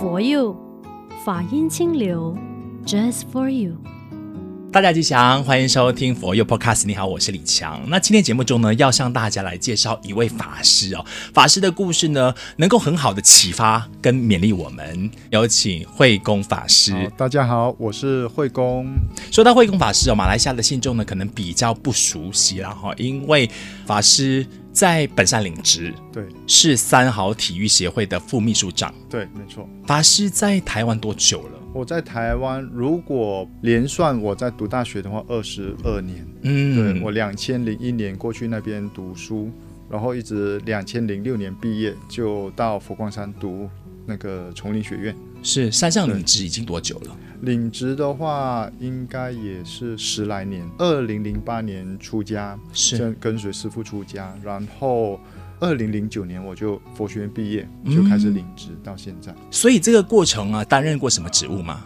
佛佑法音清流，Just for you。大家吉祥，欢迎收听佛 u Podcast。你好，我是李强。那今天节目中呢，要向大家来介绍一位法师哦。法师的故事呢，能够很好的启发跟勉励我们。有请慧公法师。大家好，我是慧公。说到慧公法师哦，马来西亚的信众呢，可能比较不熟悉了哈，因为法师在本山领职，对，是三好体育协会的副秘书长。对，没错。法师在台湾多久了？我在台湾，如果连算我在读大学的话，二十二年。嗯，对，我两千零一年过去那边读书，然后一直两千零六年毕业，就到佛光山读那个丛林学院。是山上领职已经多久了？领职的话，应该也是十来年。二零零八年出家，是跟跟随师傅出家，然后。二零零九年我就佛学院毕业，就开始领职到现在。嗯。所以这个过程啊，担任过什么职务吗？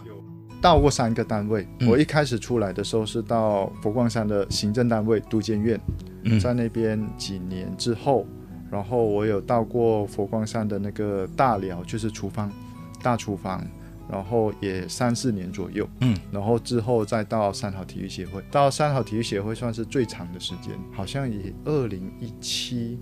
到过三个单位。嗯。我一开始出来的时候是到佛光山的行政单位都监院，嗯，在那边几年之后，然后我有到过佛光山的那个大寮，就是厨房大厨房，然后也三四年左右。嗯，然后之后再到三好体育协会，到三好体育协会算是最长的时间，好像也二零一七。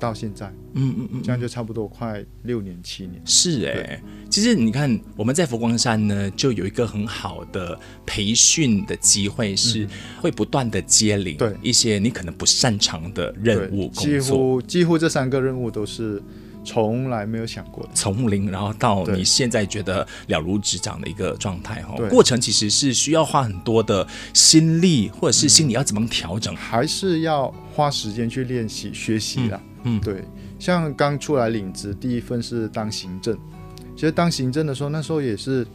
到现在，嗯嗯嗯，这样就差不多快六年七年。是哎、欸，其实你看我们在佛光山呢，就有一个很好的培训的机会，是会不断的接领对一些你可能不擅长的任务。几乎几乎这三个任务都是从来没有想过的，从零然后到你现在觉得了如指掌的一个状态哈。过程其实是需要花很多的心力，或者是心理要怎么调整，嗯、还是要花时间去练习学习啦。嗯嗯，对，像刚出来领职，第一份是当行政。其实当行政的时候，那时候也是，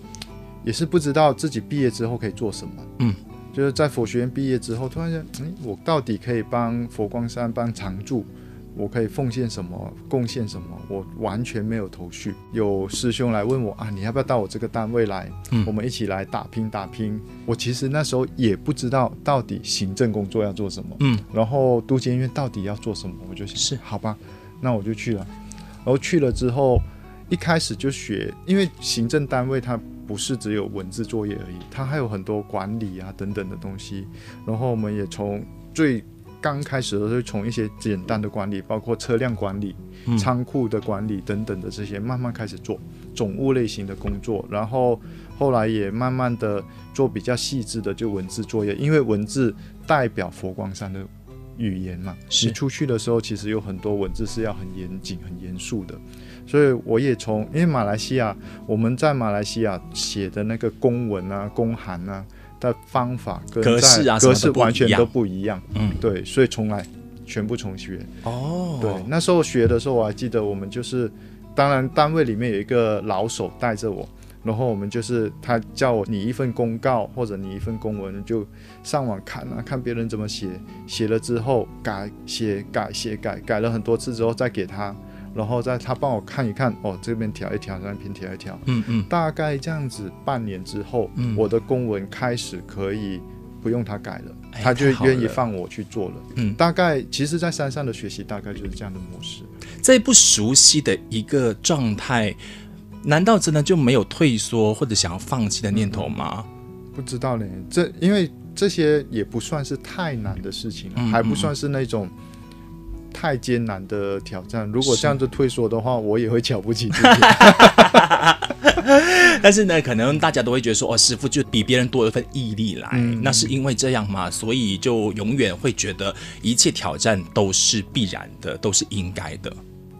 也是不知道自己毕业之后可以做什么。嗯，就是在佛学院毕业之后，突然间，哎，我到底可以帮佛光山帮常住，我可以奉献什么，贡献什么？我完全没有头绪。有师兄来问我啊，你要不要到我这个单位来？嗯，我们一起来打拼打拼。我其实那时候也不知道到底行政工作要做什么。嗯，然后都监院到底要做什么？我就想是好吧。那我就去了，然后去了之后，一开始就学，因为行政单位它不是只有文字作业而已，它还有很多管理啊等等的东西。然后我们也从最刚开始的时候，从一些简单的管理，包括车辆管理、仓库的管理等等的这些，慢慢开始做总务类型的工作。然后后来也慢慢的做比较细致的就文字作业，因为文字代表佛光山的。语言嘛，你出去的时候，其实有很多文字是要很严谨、很严肃的。所以我也从，因为马来西亚，我们在马来西亚写的那个公文啊、公函啊的方法跟格式啊、格式完全都不一样。嗯，对，所以从来全部重学。哦，对，那时候学的时候，我还记得我们就是，当然单位里面有一个老手带着我。然后我们就是他叫我拟一份公告或者拟一份公文，就上网看啊，看别人怎么写，写了之后改写改写改改了很多次之后再给他，然后再他帮我看一看，哦，这边调一调，那边调一调，嗯嗯，大概这样子半年之后，嗯，我的公文开始可以不用他改了，哎，他就愿意放我去做了，嗯，大概其实在山上的学习大概就是这样的模式，在不熟悉的一个状态。难道真的就没有退缩或者想要放弃的念头吗？不知道呢，这因为这些也不算是太难的事情，还不算是那种太艰难的挑战。如果这样子退缩的话，我也会瞧不起自己。但是呢，可能大家都会觉得说，哦，师傅就比别人多一份毅力来，嗯，那是因为这样嘛？所以就永远会觉得一切挑战都是必然的，都是应该的。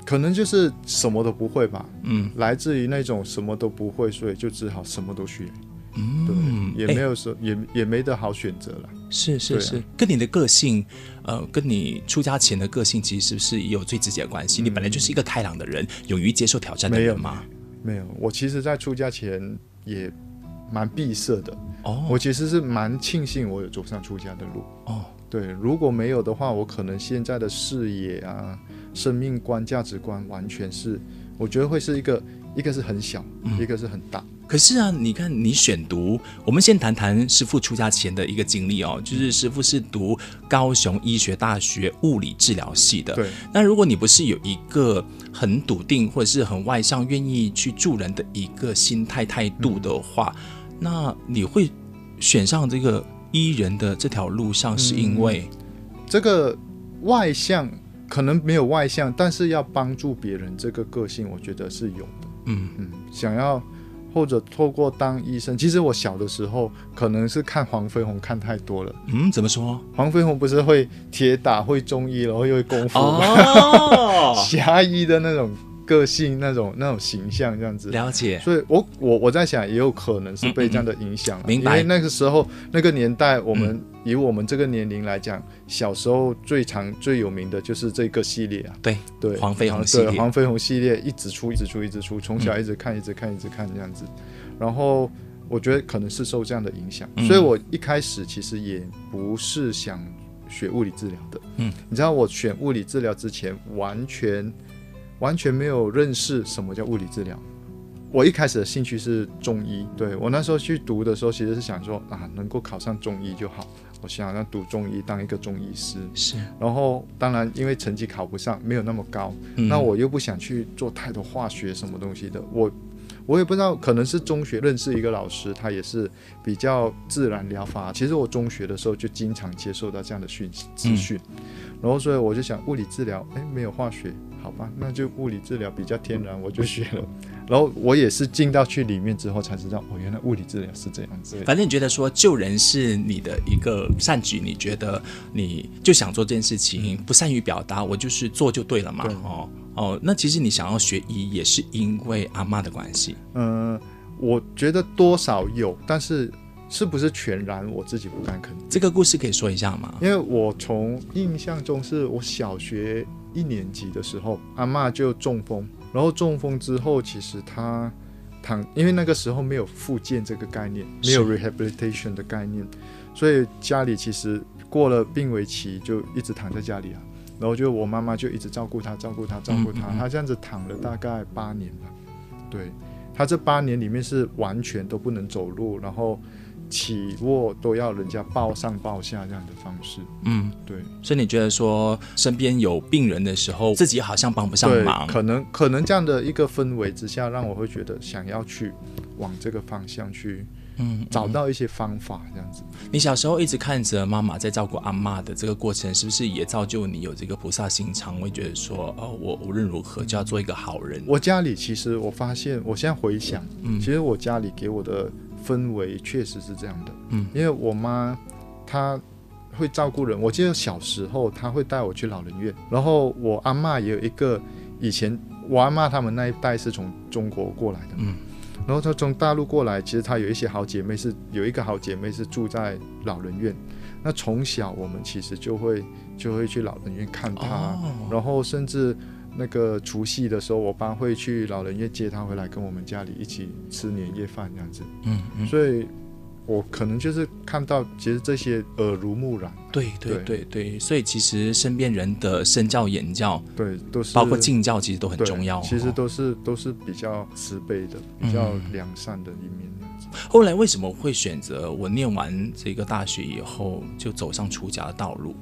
可能就是什么都不会吧，嗯，来自于那种什么都不会，所以就只好什么都学，嗯，对，也没有说、欸、也也没得好选择了。是是是、啊，跟你的个性，呃，跟你出家前的个性其实是不是也有最直接的关系、嗯？你本来就是一个开朗的人，勇于接受挑战的人吗？没有，没有，我其实，在出家前也蛮闭塞的。哦，我其实是蛮庆幸我有走上出家的路。哦，对，如果没有的话，我可能现在的视野啊。生命观、价值观完全是，我觉得会是一个，一个是很小，嗯、一个是很大。可是啊，你看你选读，我们先谈谈师傅出家前的一个经历哦，就是师傅是读高雄医学大学物理治疗系的。对。那如果你不是有一个很笃定或者是很外向、愿意去助人的一个心态态度的话，嗯、那你会选上这个医人的这条路上，是因为、嗯、这个外向可能没有外向，但是要帮助别人这个个性，我觉得是有的。嗯嗯，想要。或者透过当医生，其实我小的时候可能是看黄飞鸿看太多了。嗯，怎么说？黄飞鸿不是会铁打、会中医，然后又会功夫吗？哦，侠医的那种。个性那种那种形象这样子了解，所以我我我在想，也有可能是被这样的影响，明白？因为那个时候那个年代，我们、嗯、以我们这个年龄来讲，小时候最常最有名的就是这个系列啊，对对，黄飞鸿系列，黄飞鸿系列一直出一直出一直出，从小一直看、嗯、一直看一直看这样子，然后我觉得可能是受这样的影响，嗯、所以我一开始其实也不是想学物理治疗的，嗯，你知道我选物理治疗之前完全。完全没有认识什么叫物理治疗。我一开始的兴趣是中医，对，我那时候去读的时候，其实是想说啊，能够考上中医就好。我想要读中医，当一个中医师。是。然后，当然因为成绩考不上，没有那么高，嗯、那我又不想去做太多化学什么东西的。我，我也不知道，可能是中学认识一个老师，他也是比较自然疗法。其实我中学的时候就经常接受到这样的讯息资讯，嗯、然后所以我就想，物理治疗，哎，没有化学。好吧，那就物理治疗比较天然，我就学了。然后我也是进到去里面之后才知道，哦，原来物理治疗是这样子。反正你觉得说救人是你的一个善举，你觉得你就想做这件事情，不善于表达，我就是做就对了嘛。对哦哦，那其实你想要学医也是因为阿嬷的关系。嗯，我觉得多少有，但是是不是全然我自己不敢肯定。这个故事可以说一下吗？因为我从印象中是我小学。一年级的时候，阿嬷就中风，然后中风之后，其实他躺，因为那个时候没有复健这个概念，没有 rehabilitation 的概念，所以家里其实过了病危期就一直躺在家里啊，然后就我妈妈就一直照顾他，照顾他，照顾他，他这样子躺了大概八年吧，对，他这八年里面是完全都不能走路，然后。起卧都要人家抱上抱下这样的方式，嗯，对。所以你觉得说身边有病人的时候，自己好像帮不上忙，可能可能这样的一个氛围之下，让我会觉得想要去往这个方向去，嗯，找到一些方法这样子。你小时候一直看着妈妈在照顾阿妈的这个过程，是不是也造就你有这个菩萨心肠？会觉得说，哦，我无论如何就要做一个好人。我家里其实我发现，我现在回想，嗯，其实我家里给我的。氛围确实是这样的，嗯，因为我妈她会照顾人，我记得小时候她会带我去老人院，然后我阿嬷也有一个，以前我阿嬷他们那一代是从中国过来的，嗯，然后她从大陆过来，其实她有一些好姐妹是有一个好姐妹是住在老人院，那从小我们其实就会就会去老人院看她，哦，然后甚至。那个除夕的时候，我爸会去老人院接他回来，跟我们家里一起吃年夜饭这样子。嗯，嗯，所以我可能就是看到，其实这些耳濡目染。对对对对，所以其实身边人的身教言教，对，都是包括敬教，其实都很重要。其实都是都是比较慈悲的，比较良善的一面。后来为什么会选择我念完这个大学以后就走上出家的道路？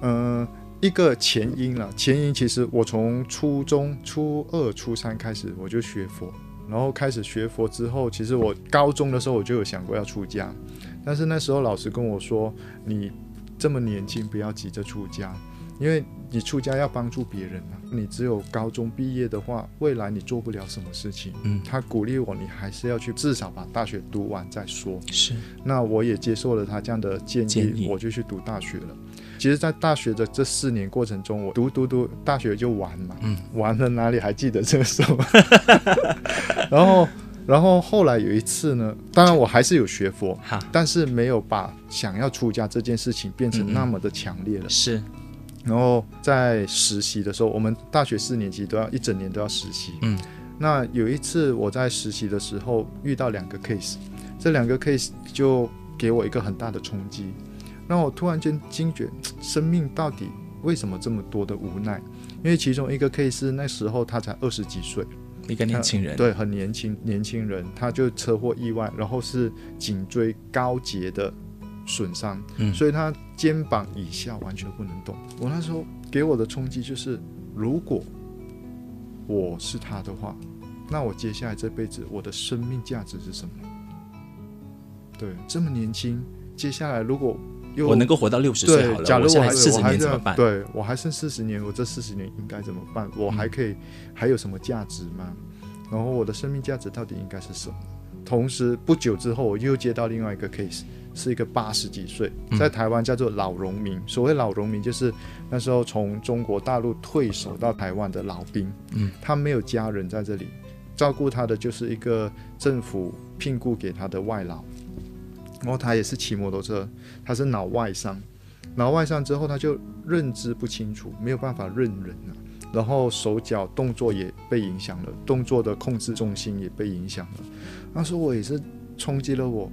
嗯、呃。一个前因了，前因其实我从初中初二、初三开始我就学佛，然后开始学佛之后，其实我高中的时候我就有想过要出家，但是那时候老师跟我说：“你这么年轻，不要急着出家，因为你出家要帮助别人啊，你只有高中毕业的话，未来你做不了什么事情。”嗯，他鼓励我，你还是要去至少把大学读完再说。是，那我也接受了他这样的建议，建议我就去读大学了。其实，在大学的这四年过程中，我读读读大学就玩嘛，嗯，玩了哪里还记得这个时候？然后，然后后来有一次呢，当然我还是有学佛，哈但是没有把想要出家这件事情变成那么的强烈了。是。然后在实习的时候，我们大学四年级都要一整年都要实习，嗯，那有一次我在实习的时候遇到两个 case，这两个 case 就给我一个很大的冲击。让我突然间惊觉，生命到底为什么这么多的无奈？因为其中一个 case 那时候他才二十几岁，一个年轻人，对，很年轻，年轻人，他就车祸意外，然后是颈椎高节的损伤，嗯，所以他肩膀以下完全不能动。我那时候给我的冲击就是，如果我是他的话，那我接下来这辈子我的生命价值是什么？对，这么年轻，接下来如果我能够活到六十岁好了，假如我还四十年怎么办？对，我还剩四十年，我这四十年应该怎么办？我还可以、嗯、还有什么价值吗？然后我的生命价值到底应该是什么？同时不久之后，我又接到另外一个 case，是一个八十几岁，在台湾叫做老农民。所谓老农民，就是那时候从中国大陆退守到台湾的老兵。嗯，他没有家人在这里照顾他的，就是一个政府聘雇给他的外劳。然后他也是骑摩托车，他是脑外伤，脑外伤之后他就认知不清楚，没有办法认人了，然后手脚动作也被影响了，动作的控制重心也被影响了。那时候我也是冲击了我，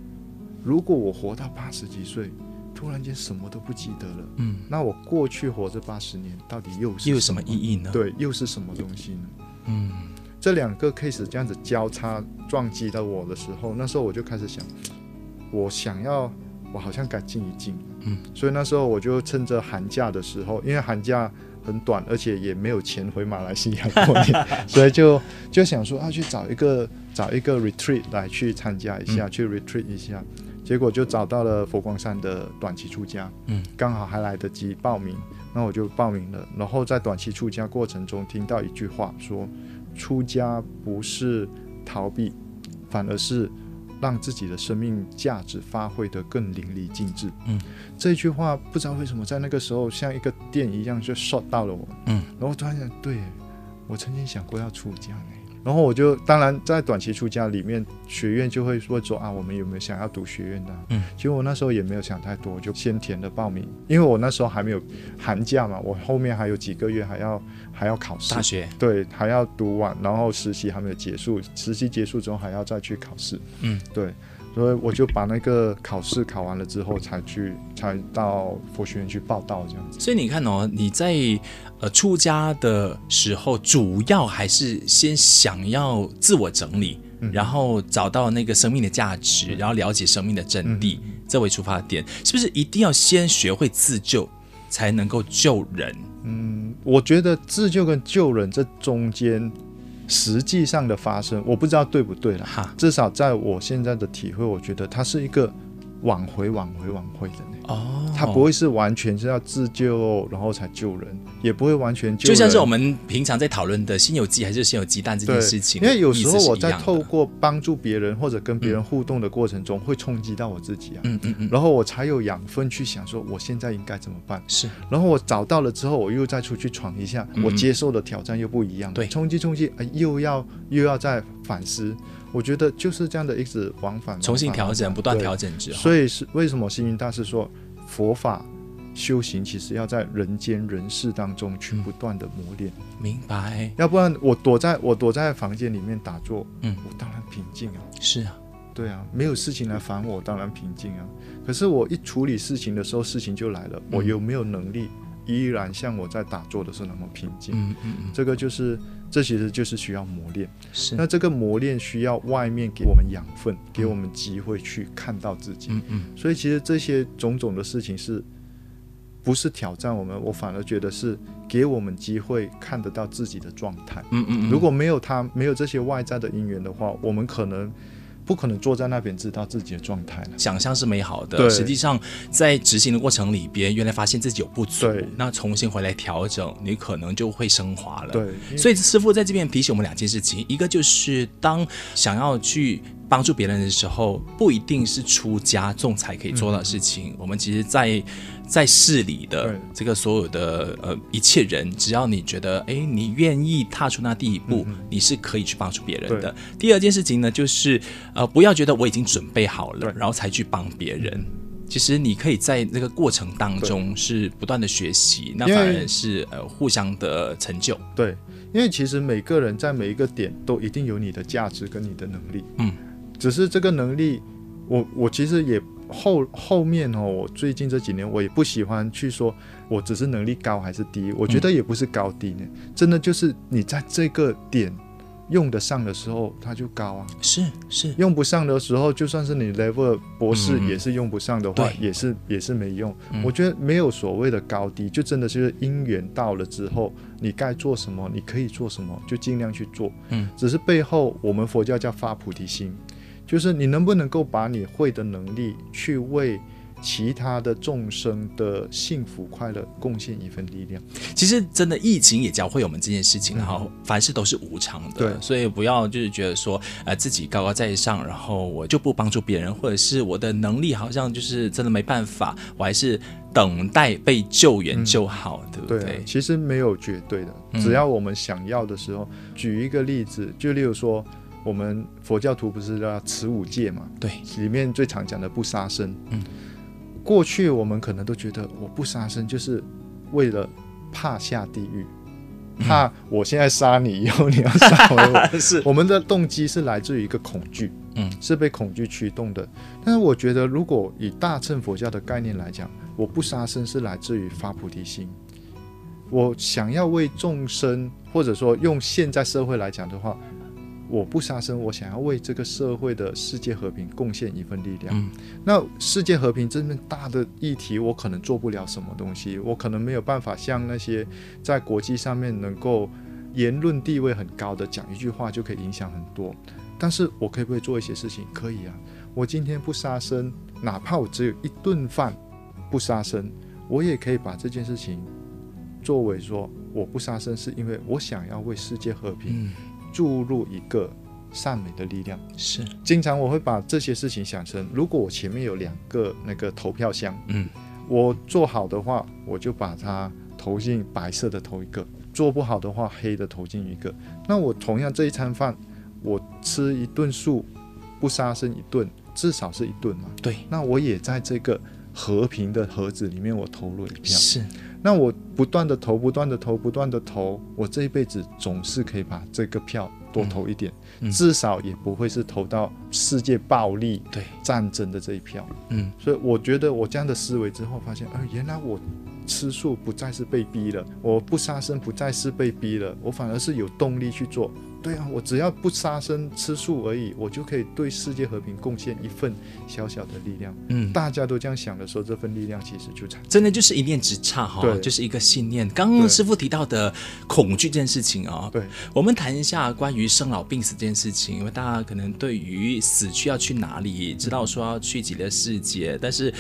如果我活到八十几岁，突然间什么都不记得了，嗯，那我过去活这八十年到底又是又有什么意义呢？对，又是什么东西呢？嗯，这两个 case 这样子交叉撞击到我的时候，那时候我就开始想。我想要，我好像该静一静，嗯，所以那时候我就趁着寒假的时候，因为寒假很短，而且也没有钱回马来西亚过年，所以就就想说啊，去找一个找一个 retreat 来去参加一下，嗯、去 retreat 一下，结果就找到了佛光山的短期出家，嗯，刚好还来得及报名，那我就报名了，然后在短期出家过程中听到一句话说，出家不是逃避，反而是。让自己的生命价值发挥得更淋漓尽致。嗯，这句话不知道为什么在那个时候像一个电一样就 shot 到了我。嗯，然后突然想，对，我曾经想过要出家。然后我就当然在短期出家里面，学院就会说说啊，我们有没有想要读学院的？嗯，其实我那时候也没有想太多，就先填了报名，因为我那时候还没有寒假嘛，我后面还有几个月还要还要考试，大学。对，还要读完，然后实习还没有结束，实习结束之后还要再去考试，嗯，对。所以我就把那个考试考完了之后，才去才到佛学院去报道这样子。所以你看哦，你在呃出家的时候，主要还是先想要自我整理，嗯、然后找到那个生命的价值，嗯、然后了解生命的真谛，嗯、这为出发点，是不是一定要先学会自救，才能够救人？嗯，我觉得自救跟救人这中间。实际上的发生，我不知道对不对了。哈，至少在我现在的体会，我觉得它是一个往回、往回、往回的。哦，他不会是完全是要自救，然后才救人，也不会完全救人。就像是我们平常在讨论的“先有鸡还是先有鸡蛋”这件事情。因为有时候我在透过帮助别人或者跟别人互动的过程中，会冲击到我自己啊。嗯嗯嗯。然后我才有养分去想说，我现在应该怎么办？是。然后我找到了之后，我又再出去闯一下，我接受的挑战又不一样。对，冲击冲击，哎，又要又要再反思。我觉得就是这样的一直往返，重新调整，不断调整之后。所以是为什么星云大师说佛法修行其实要在人间人世当中去不断的磨练。明白。要不然我躲在我躲在房间里面打坐，嗯，我当然平静啊。是啊，对啊，没有事情来烦我，当然平静啊。可是我一处理事情的时候，事情就来了。我有没有能力依然像我在打坐的时候那么平静？嗯嗯嗯，这个就是。这其实就是需要磨练，是。那这个磨练需要外面给我们养分，嗯、给我们机会去看到自己。嗯嗯。所以其实这些种种的事情是，不是挑战我们？我反而觉得是给我们机会看得到自己的状态。嗯嗯，嗯。如果没有他，没有这些外在的因缘的话，我们可能。不可能坐在那边知道自己的状态。想象是美好的，实际上在执行的过程里边，原来发现自己有不足，那重新回来调整，你可能就会升华了。对，所以师傅在这边提醒我们两件事情，一个就是当想要去。帮助别人的时候，不一定是出家众才可以做到的事情。嗯、我们其实在，在在世里的这个所有的呃一切人，只要你觉得哎，你愿意踏出那第一步，嗯、你是可以去帮助别人的。第二件事情呢，就是呃，不要觉得我已经准备好了，然后才去帮别人。其实你可以在那个过程当中是不断的学习，那反而是呃互相的成就。对，因为其实每个人在每一个点都一定有你的价值跟你的能力。嗯。只是这个能力，我我其实也后后面哦，我最近这几年我也不喜欢去说，我只是能力高还是低，我觉得也不是高低呢，嗯、真的就是你在这个点用得上的时候，它就高啊。是是，用不上的时候，就算是你 level 博士也是用不上的话，嗯、也是也是没用、嗯。我觉得没有所谓的高低，就真的就是因缘到了之后，你该做什么，你可以做什么，就尽量去做。嗯，只是背后我们佛教叫发菩提心，就是你能不能够把你会的能力去为。其他的众生的幸福快乐贡献一份力量。其实真的疫情也教会我们这件事情，然后凡事都是无常的，对，所以不要就是觉得说，呃，自己高高在上，然后我就不帮助别人，或者是我的能力好像就是真的没办法，我还是等待被救援就好，嗯、对不对？对、啊，其实没有绝对的，只要我们想要的时候。嗯、举一个例子，就例如说，我们佛教徒不是叫持五戒嘛？对，里面最常讲的不杀生，嗯。过去我们可能都觉得我不杀生就是为了怕下地狱，怕我现在杀你以后你要杀回我。是我们的动机是来自于一个恐惧，嗯，是被恐惧驱动的。但是我觉得，如果以大乘佛教的概念来讲，我不杀生是来自于发菩提心。我想要为众生，或者说用现在社会来讲的话。我不杀生，我想要为这个社会的世界和平贡献一份力量。嗯，那世界和平这么大的议题，我可能做不了什么东西，我可能没有办法像那些在国际上面能够言论地位很高的，讲一句话就可以影响很多。但是我可不可以做一些事情？可以啊，我今天不杀生，哪怕我只有一顿饭不杀生，我也可以把这件事情作为说，我不杀生是因为我想要为世界和平。嗯注入一个善美的力量，是经常我会把这些事情想成，如果我前面有两个那个投票箱，嗯，我做好的话，我就把它投进白色的投一个；做不好的话，黑的投进一个。那我同样这一餐饭，我吃一顿素，不杀生一顿，至少是一顿嘛。对，那我也在这个和平的盒子里面，我投入一票。是。那我不断的投，不断的投，不断的投，我这一辈子总是可以把这个票多投一点，嗯嗯、至少也不会是投到世界暴力、对战争的这一票。嗯，所以我觉得我这样的思维之后，发现，啊、呃，原来我吃素不再是被逼了，我不杀生不再是被逼了，我反而是有动力去做。对啊，我只要不杀生吃素而已，我就可以对世界和平贡献一份小小的力量。嗯，大家都这样想的时候，这份力量其实就产真的就是一念之差哈，对，就是一个信念。刚刚师傅提到的恐惧这件事情啊，对，我们谈一下关于生老病死这件事情，因为大家可能对于死去要去哪里，知道说要去极乐世界，但是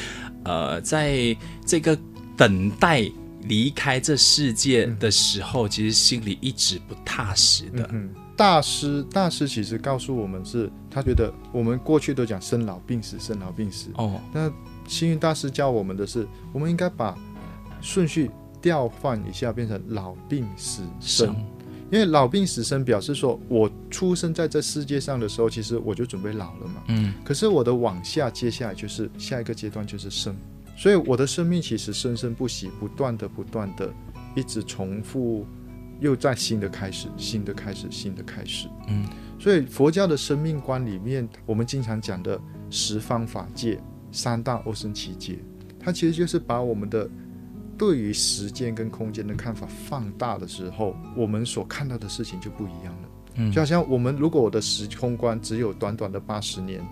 呃，在这个等待离开这世界的时候，嗯、其实心里一直不踏实的。嗯大师，大师其实告诉我们是，他觉得我们过去都讲生老病死，生老病死。哦，那星云大师教我们的是，我们应该把顺序调换一下，变成老病死生。生因为老病死生表示说，我出生在这世界上的时候，其实我就准备老了嘛。嗯。可是我的往下，接下来就是下一个阶段就是生，所以我的生命其实生生不息，不断的、不断的，一直重复。又在新的开始，新的开始，新的开始。嗯，所以佛教的生命观里面，我们经常讲的十方法界、三大阿僧只劫，它其实就是把我们的对于时间跟空间的看法放大的时候，我们所看到的事情就不一样了。嗯，就好像我们如果我的时空观只有短短的八十年，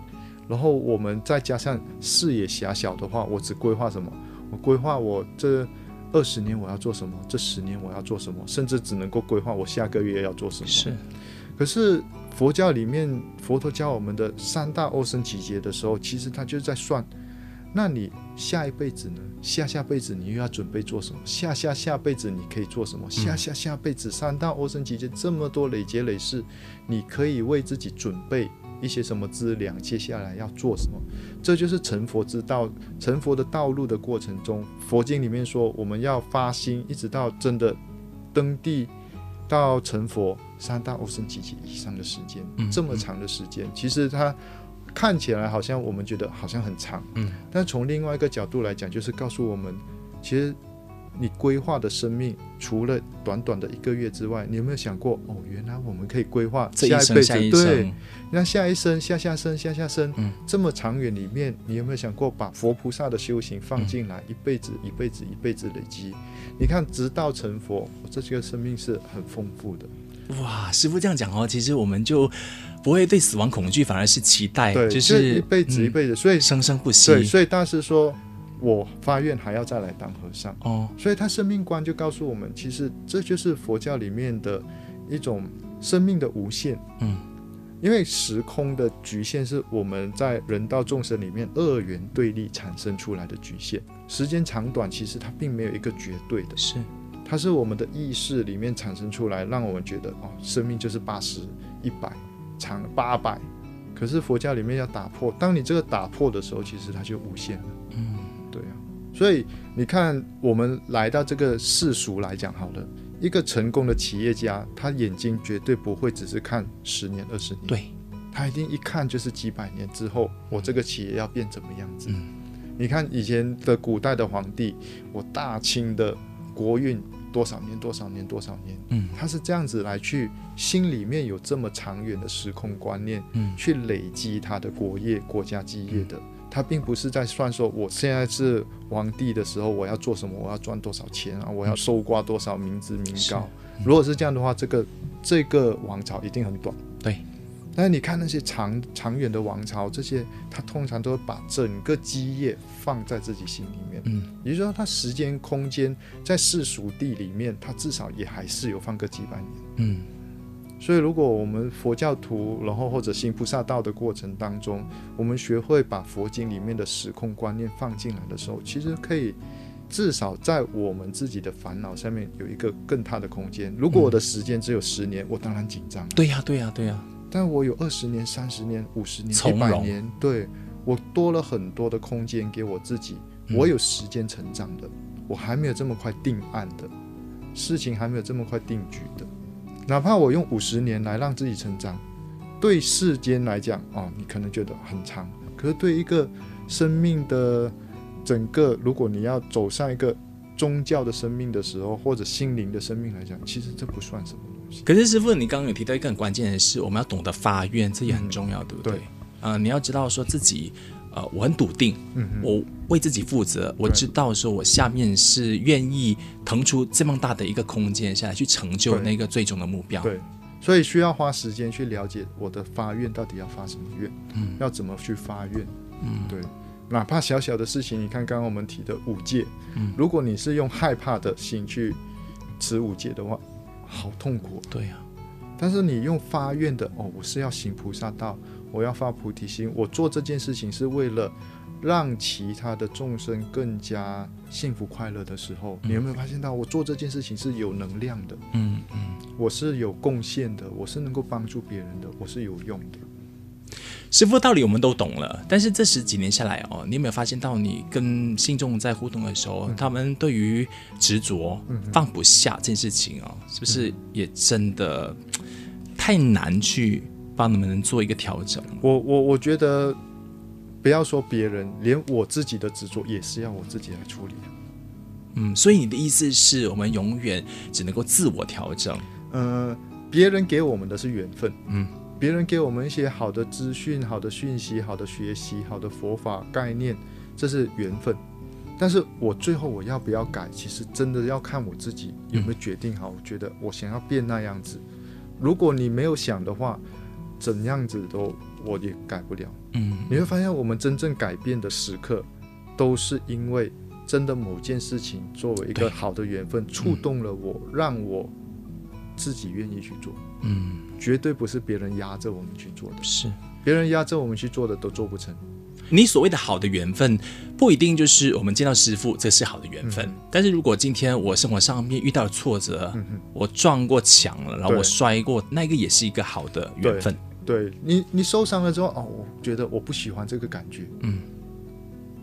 然后我们再加上视野狭小的话，我只规划什么？我规划我这。二十年我要做什么？这十年我要做什么？甚至只能够规划我下个月要做什么。是，可是佛教里面，佛陀教我们的三大阿僧只劫的时候，其实他就是在算，那你下一辈子呢？下下辈子你又要准备做什么？下下下辈子你可以做什么？下下下辈子三大阿僧只劫这么多累劫累世，你可以为自己准备。一些什么资粮，接下来要做什么？这就是成佛之道，成佛的道路的过程中，佛经里面说，我们要发心，一直到真的登地到成佛，三大阿僧只劫以上的时间，嗯，这么长的时间，其实它看起来好像我们觉得好像很长，嗯，但从另外一个角度来讲，就是告诉我们，其实你规划的生命，除了短短的一个月之外，你有没有想过哦？原来我们可以规划下一辈子，下一对，那下一生、下下生、下下生，嗯，这么长远里面，你有没有想过把佛菩萨的修行放进来，嗯、一辈子、一辈子、一辈子累积？你看，直到成佛，这几个生命是很丰富的。哇，师傅这样讲哦，其实我们就不会对死亡恐惧，反而是期待，对，就是一辈子、一辈子，所以生生不息。对，所以大师说。我发愿还要再来当和尚哦，所以他生命观就告诉我们，其实这就是佛教里面的一种生命的无限。嗯，因为时空的局限是我们在人道众生里面二元对立产生出来的局限。时间长短其实它并没有一个绝对的，是它是我们的意识里面产生出来，让我们觉得哦，生命就是八十、一百、长八百。可是佛教里面要打破，当你这个打破的时候，其实它就无限了。嗯。所以你看，我们来到这个世俗来讲好了，一个成功的企业家，他眼睛绝对不会只是看十年、二十年，对，他一定一看就是几百年之后，我这个企业要变怎么样子。嗯，你看以前的古代的皇帝，我大清的国运多少年、多少年、多少年，嗯，他是这样子来去，心里面有这么长远的时空观念，嗯，去累积他的国业、国家基业的。他并不是在算说，我现在是皇帝的时候，我要做什么，我要赚多少钱啊，我要搜刮多少民脂民膏。嗯、如果是这样的话，这个这个王朝一定很短。对。但是你看那些长长远的王朝，这些他通常都会把整个基业放在自己心里面。嗯。也就是说，他时间空间在世俗地里面，他至少也还是有放个几百年。嗯。所以，如果我们佛教徒，然后或者行菩萨道的过程当中，我们学会把佛经里面的时空观念放进来的时候，其实可以至少在我们自己的烦恼上面有一个更大的空间。如果我的时间只有十年，我当然紧张。对呀，对呀，对呀。但我有二十年、三十年、五十年。一百年，对，我多了很多的空间给我自己。我有时间成长的，我还没有这么快定案的，事情还没有这么快定局的。哪怕我用五十年来让自己成长，对世间来讲，哦，你可能觉得很长。可是对一个生命的整个，如果你要走上一个宗教的生命的时候，或者心灵的生命来讲，其实这不算什么东西。可是师傅，你刚刚有提到一个很关键的是，我们要懂得发愿，这也很重要，对不对？啊、嗯呃，你要知道说自己。呃，我很笃定，嗯，我为自己负责，我知道说我下面是愿意腾出这么大的一个空间下来去成就那个最终的目标。对，所以需要花时间去了解我的发愿到底要发什么愿，嗯，要怎么去发愿，嗯，对，哪怕小小的事情，你看刚刚我们提的五戒，嗯，如果你是用害怕的心去持五戒的话，好痛苦，对呀，但是你用发愿的，哦，我是要行菩萨道。我要发菩提心，我做这件事情是为了让其他的众生更加幸福快乐的时候，嗯，你有没有发现到我做这件事情是有能量的？嗯嗯，我是有贡献的，我是能够帮助别人的，我是有用的。师父道理我们都懂了，但是这十几年下来哦，你有没有发现到你跟信众在互动的时候，嗯，他们对于执着放不下这件事情哦，是不是也真的太难去？帮你们能做一个调整。我我我觉得，不要说别人，连我自己的执着也是要我自己来处理。嗯，所以你的意思是我们永远只能够自我调整。呃，别人给我们的是缘分，嗯，别人给我们一些好的资讯、好的讯息、好的学习、好的佛法概念，这是缘分。但是我最后我要不要改，其实真的要看我自己有没有决定好。嗯，我觉得我想要变那样子，如果你没有想的话。怎样子都我也改不了，嗯，你会发现我们真正改变的时刻，都是因为真的某件事情作为一个好的缘分触动了我，嗯，让我自己愿意去做，嗯，绝对不是别人压着我们去做的，是。别人压着我们去做的都做不成。你所谓的好的缘分，不一定就是我们见到师傅，这是好的缘分，嗯。但是如果今天我生活上面遇到挫折，嗯，我撞过墙了，然后我摔过，那个也是一个好的缘分。对你，你受伤了之后，哦，我觉得我不喜欢这个感觉，嗯，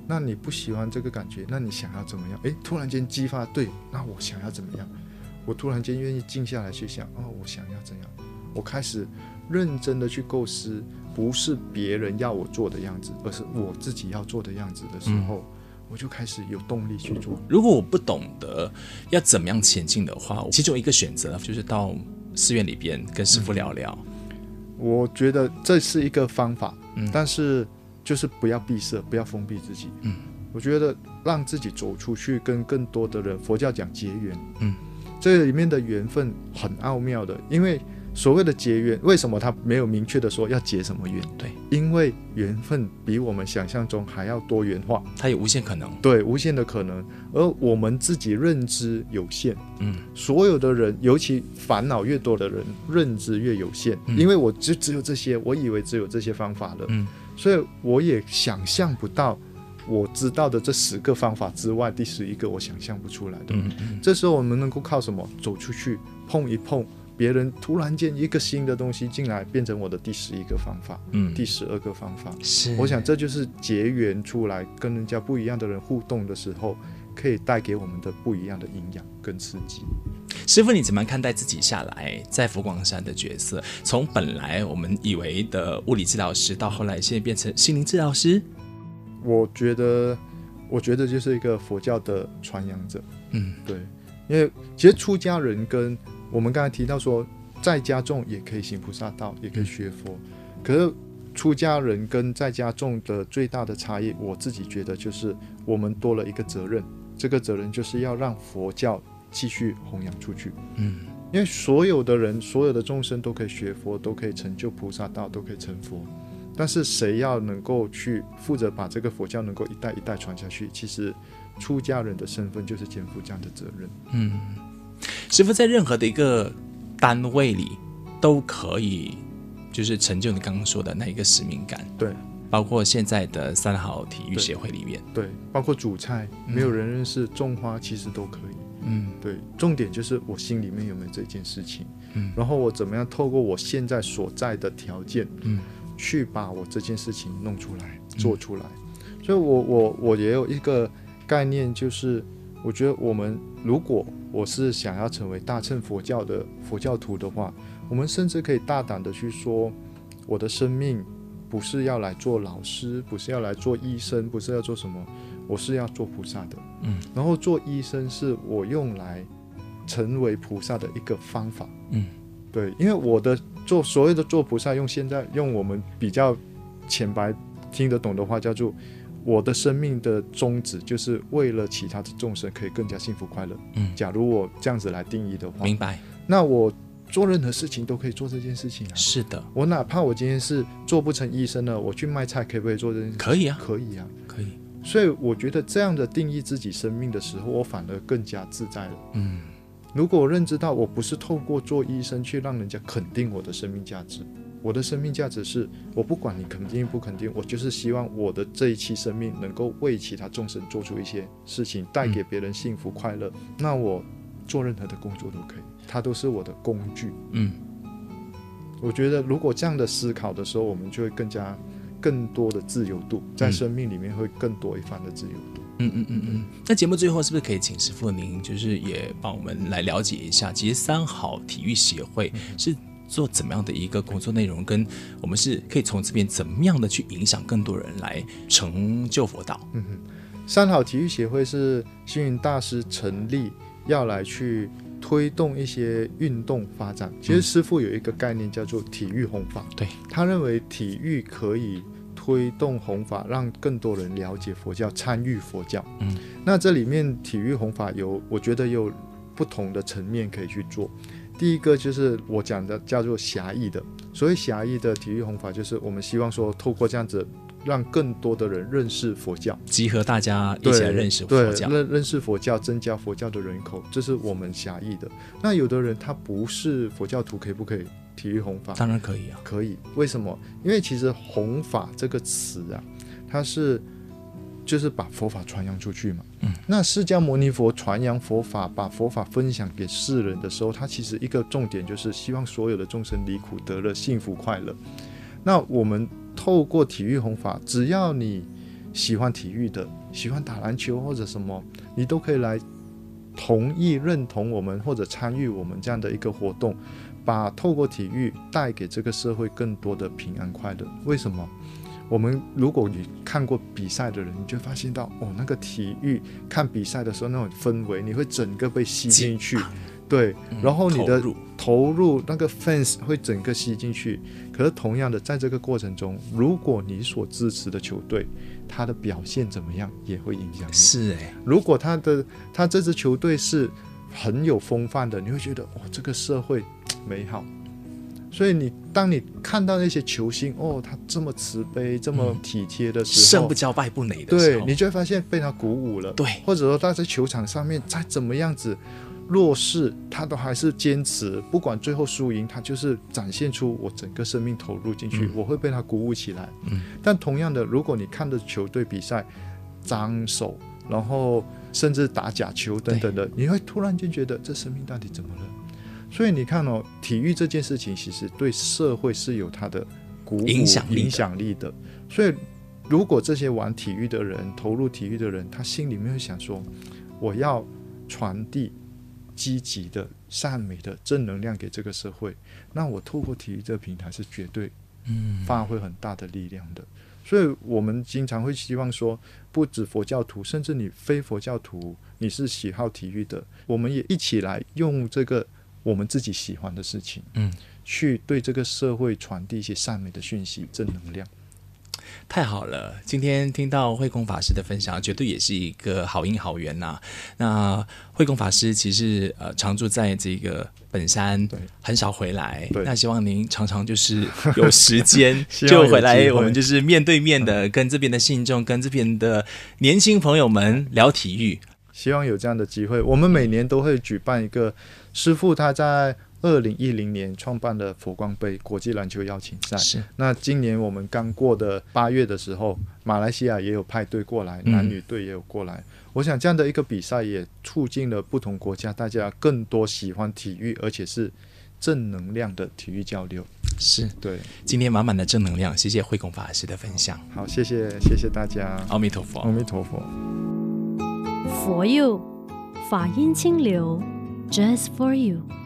那你不喜欢这个感觉，那你想要怎么样？诶，突然间激发，对，那我想要怎么样？我突然间愿意静下来去想，哦，我想要怎样？我开始认真的去构思，不是别人要我做的样子，而是我自己要做的样子的时候，嗯，我就开始有动力去做。如果我不懂得要怎么样前进的话，其中一个选择就是到寺院里边跟师傅聊聊。嗯，我觉得这是一个方法，嗯，但是就是不要闭塞，不要封闭自己。嗯，我觉得让自己走出去，跟更多的人，佛教讲结缘，嗯，这里面的缘分很奥妙的，因为。所谓的结缘，为什么他没有明确的说要结什么缘？对，因为缘分比我们想象中还要多元化，它有无限可能。对，无限的可能，而我们自己认知有限。嗯，所有的人，尤其烦恼越多的人，认知越有限。嗯，因为我只只有这些，我以为只有这些方法了。嗯，所以我也想象不到，我知道的这十个方法之外，第十一个我想象不出来的。嗯嗯，这时候我们能够靠什么？走出去碰一碰。别人突然间一个新的东西进来，变成我的第十一个方法，嗯，第十二个方法，是，我想这就是结缘出来跟人家不一样的人互动的时候，可以带给我们的不一样的营养跟刺激。师傅，你怎么看待自己下来在佛光山的角色？从本来我们以为的物理治疗师，到后来现在变成心灵治疗师，我觉得，我觉得就是一个佛教的传扬者，嗯，对，因为其实出家人跟我们刚才提到说，在家众也可以行菩萨道，也可以学佛。可是出家人跟在家众的最大的差异，我自己觉得就是我们多了一个责任。这个责任就是要让佛教继续弘扬出去。嗯，因为所有的人，所有的众生都可以学佛，都可以成就菩萨道，都可以成佛。但是谁要能够去负责把这个佛教能够一代一代传下去？其实出家人的身份就是肩负这样的责任。嗯。师傅在任何的一个单位里都可以，就是成就你刚刚说的那一个使命感。对，包括现在的三好体育协会里面，对，对，包括煮菜，没有人认识种花，其实都可以。嗯，对，重点就是我心里面有没有这件事情。嗯，然后我怎么样透过我现在所在的条件，嗯，去把我这件事情弄出来，做出来。嗯，所以我我我也有一个概念，就是。我觉得我们如果我是想要成为大乘佛教的佛教徒的话，我们甚至可以大胆的去说，我的生命不是要来做老师，不是要来做医生，不是要做什么，我是要做菩萨的。嗯，然后做医生是我用来成为菩萨的一个方法。嗯，对，因为我的做所谓的做菩萨，用现在用我们比较浅白听得懂的话叫做。我的生命的宗旨就是为了其他的众生可以更加幸福快乐。嗯，假如我这样子来定义的话，明白。那我做任何事情都可以做这件事情啊。是的，我哪怕我今天是做不成医生了，我去卖菜可不可以做这件事情？可以啊，可以啊，可以。所以我觉得这样的定义自己生命的时候，我反而更加自在了。嗯，如果我认知到我不是透过做医生去让人家肯定我的生命价值。我的生命价值是，我不管你肯定不肯定，我就是希望我的这一期生命能够为其他众生做出一些事情，带给别人幸福快乐。那我做任何的工作都可以，它都是我的工具。嗯，我觉得如果这样的思考的时候，我们就会更加更多的自由度，在生命里面会更多一番的自由度。嗯嗯嗯嗯。那节目最后是不是可以请师傅您，就是也帮我们来了解一下，其实三好体育协会是。做怎么样的一个工作内容，跟我们是可以从这边怎么样的去影响更多人来成就佛道。嗯哼，三好体育协会是星云大师成立，要来去推动一些运动发展。其实师傅有一个概念叫做体育弘法，对，他认为体育可以推动弘法，让更多人了解佛教，参与佛教。嗯，那这里面体育弘法有，我觉得有不同的层面可以去做。第一个就是我讲的叫做狭义的，所谓狭义的体育弘法，就是我们希望说透过这样子，让更多的人认识佛教，集合大家一起来认识佛教，认认识佛教，增加佛教的人口，这是我们狭义的。那有的人他不是佛教徒，可以不可以体育弘法？当然可以啊，可以。为什么？因为其实弘法这个词啊，它是。就是把佛法传扬出去嘛。嗯，那释迦牟尼佛传扬佛法，把佛法分享给世人的时候，他其实一个重点就是希望所有的众生离苦得乐，幸福快乐。那我们透过体育弘法，只要你喜欢体育的，喜欢打篮球或者什么，你都可以来同意认同我们或者参与我们这样的一个活动，把透过体育带给这个社会更多的平安快乐。为什么？我们如果你看过比赛的人，你就发现到哦，那个体育看比赛的时候那种氛围，你会整个被吸进去，对，然后你的投入那个 fans 会整个吸进去。可是同样的，在这个过程中，如果你所支持的球队他的表现怎么样，也会影响你。是哎，如果他的他这支球队是很有风范的，你会觉得哦，这个社会美好。所以你当你看到那些球星哦，他这么慈悲、这么体贴的时候，胜不骄败不馁的时候，对，你就会发现被他鼓舞了。对，或者说他在球场上面再怎么样子弱势，他都还是坚持，不管最后输赢，他就是展现出我整个生命投入进去，嗯、我会被他鼓舞起来。嗯，但同样的，如果你看着球队比赛脏手，然后甚至打假球等等的，你会突然间觉得这生命到底怎么了？所以你看哦，体育这件事情其实对社会是有它的鼓舞影响影响力的。所以，如果这些玩体育的人、投入体育的人，他心里面会想说：“我要传递积极的、善美的正能量给这个社会。”那我透过体育这个平台是绝对嗯发挥很大的力量的。所以我们经常会希望说，不止佛教徒，甚至你非佛教徒，你是喜好体育的，我们也一起来用这个。我们自己喜欢的事情，嗯，去对这个社会传递一些善美的讯息、正能量，太好了。今天听到慧空法师的分享，绝对也是一个好因好缘呐、啊。那慧空法师其实呃常住在这个本山，对，很少回来。那希望您常常就是有时间 就回来，我们就是面对面的跟这边的信众、跟这边的年轻朋友们聊体育。希望有这样的机会。我们每年都会举办一个。师傅他在二零一零年创办的佛光杯国际篮球邀请赛。是。那今年我们刚过的八月的时候，马来西亚也有派队过来，男女队也有过来。嗯。我想这样的一个比赛也促进了不同国家大家更多喜欢体育，而且是正能量的体育交流。是对。今天满满的正能量，谢谢慧空法师的分享。好，谢谢谢谢大家。阿弥陀佛，阿弥陀佛。佛佑，法音清流。Just for you。